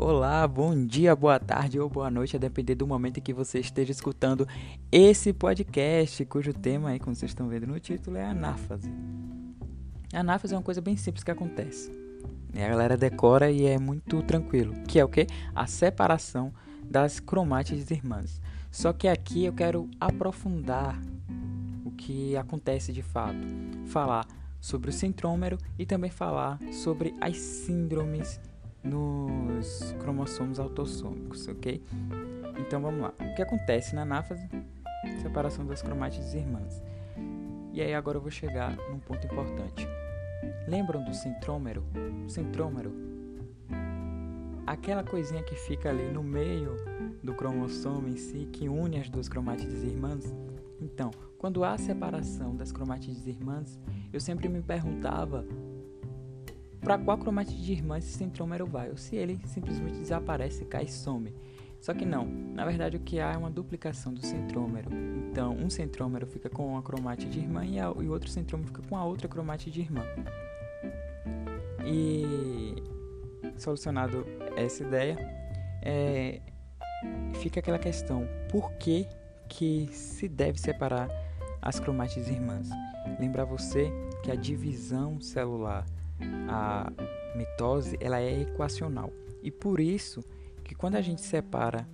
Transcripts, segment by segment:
Olá, bom dia, boa tarde ou boa noite, a depender do momento em que você esteja escutando esse podcast, cujo tema aí, como vocês estão vendo no título, é anáfase. A anáfase é uma coisa bem simples que acontece. E a galera decora e é muito tranquilo, que é o que? A separação das cromátides irmãs. Só que aqui eu quero aprofundar o que acontece de fato, falar sobre o centrômero e também falar sobre as síndromes nos cromossomos autossômicos, ok? Então vamos lá. O que acontece na anáfase? Separação das cromátides irmãs. E aí agora eu vou chegar num ponto importante. Lembram do centrômero? O centrômero, aquela coisinha que fica ali no meio do cromossomo em si, que une as duas cromátides irmãs. Então, quando há separação das cromátides irmãs, eu sempre me perguntava para qual cromatide de irmã esse centrômero vai, ou se ele simplesmente desaparece, cai e some. Só que não, na verdade o que há é uma duplicação do centrômero. Então, um centrômero fica com uma cromatide de irmã e, o outro centrômero fica com a outra cromatide de irmã. E solucionado essa ideia, é, fica aquela questão: por que, que se deve separar as cromátides irmãs? Lembrar você que a divisão celular a mitose ela é equacional. E por isso que quando a gente separa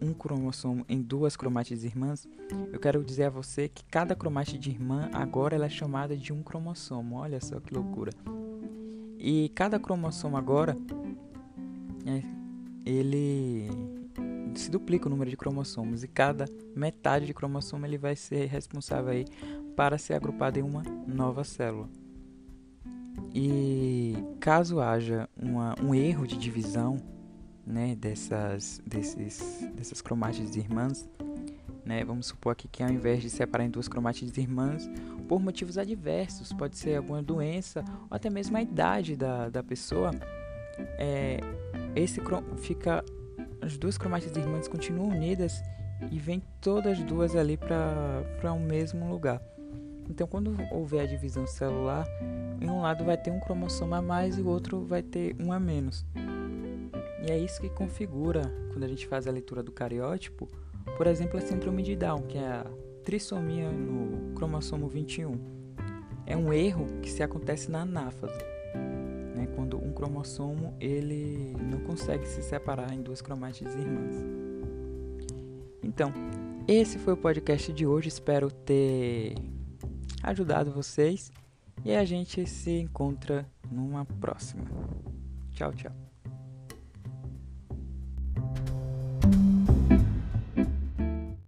um cromossomo em duas cromátides irmãs, eu quero dizer a você que cada cromátide irmã agora ela é chamada de um cromossomo. Olha só que loucura. E cada cromossomo agora é, ele se duplica o número de cromossomos e cada metade de cromossomo ele vai ser responsável aí para ser agrupado em uma nova célula. E caso haja uma, um erro de divisão né, dessas, desses, dessas cromátides irmãs, né, vamos supor aqui que ao invés de separar em duas cromátides irmãs, por motivos adversos, pode ser alguma doença ou até mesmo a idade da, da pessoa, é, esse fica as duas cromátides irmãs continuam unidas e vem todas duas ali para um mesmo lugar. Então, quando houver a divisão celular, em um lado vai ter um cromossomo a mais e o outro vai ter um a menos. E é isso que configura, quando a gente faz a leitura do cariótipo, por exemplo, a síndrome de Down, que é a trissomia no cromossomo 21. É um erro que se acontece na anáfase, né, quando um cromossomo ele não consegue se separar em duas cromátides irmãs. Então, esse foi o podcast de hoje. Espero ter ajudado vocês e a gente se encontra numa próxima. Tchau, tchau.